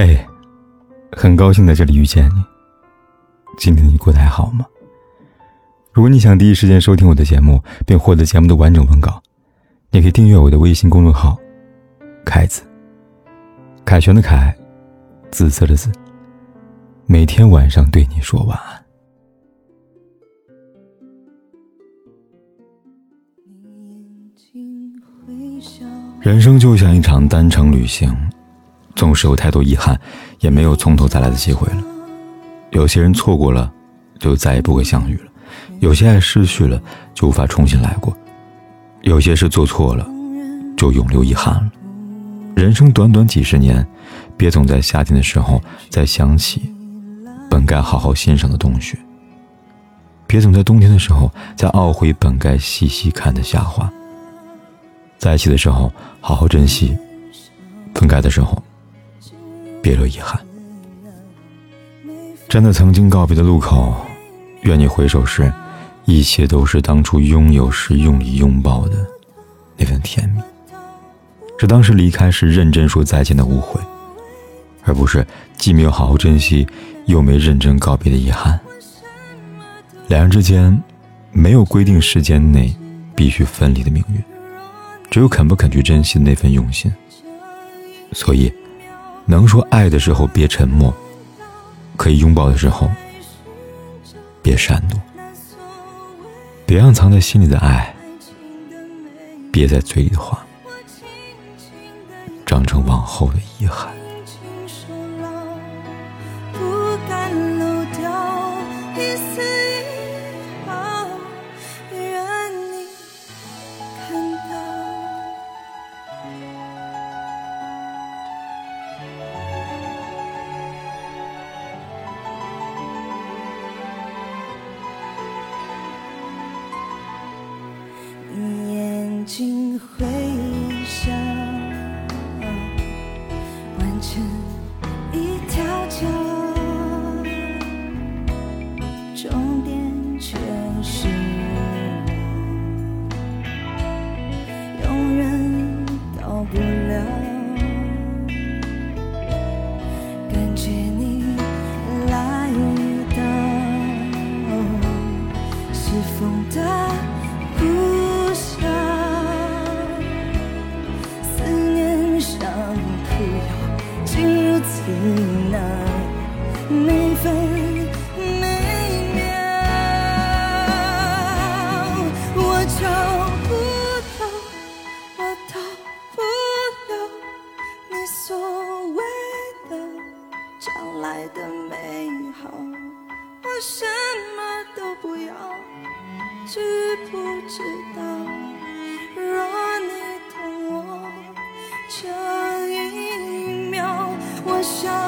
嘿，很高兴在这里遇见你。今天你过得还好吗？如果你想第一时间收听我的节目，并获得节目的完整文稿，你可以订阅我的微信公众号“凯子”。凯旋的凯，紫色的紫。每天晚上对你说晚安。人生就像一场单程旅行。纵使有太多遗憾，也没有从头再来的机会了。有些人错过了，就再也不会相遇了；有些爱失去了，就无法重新来过；有些事做错了，就永留遗憾了。人生短短几十年，别总在夏天的时候再想起本该好好欣赏的冬雪；别总在冬天的时候再懊悔本该细细看的夏花。在一起的时候好好珍惜，分开的时候。别留遗憾。站在曾经告别的路口，愿你回首时，一切都是当初拥有时用力拥抱的那份甜蜜。是当时离开时认真说再见的误会，而不是既没有好好珍惜，又没认真告别的遗憾。两人之间，没有规定时间内必须分离的命运，只有肯不肯去珍惜那份用心。所以。能说爱的时候别沉默，可以拥抱的时候别闪躲，别让藏在心里的爱憋在嘴里的话长成往后的遗憾。前你那每分每秒我找不到我到不了你所谓的将来的美好我什么都不要知不知道若你懂我就我想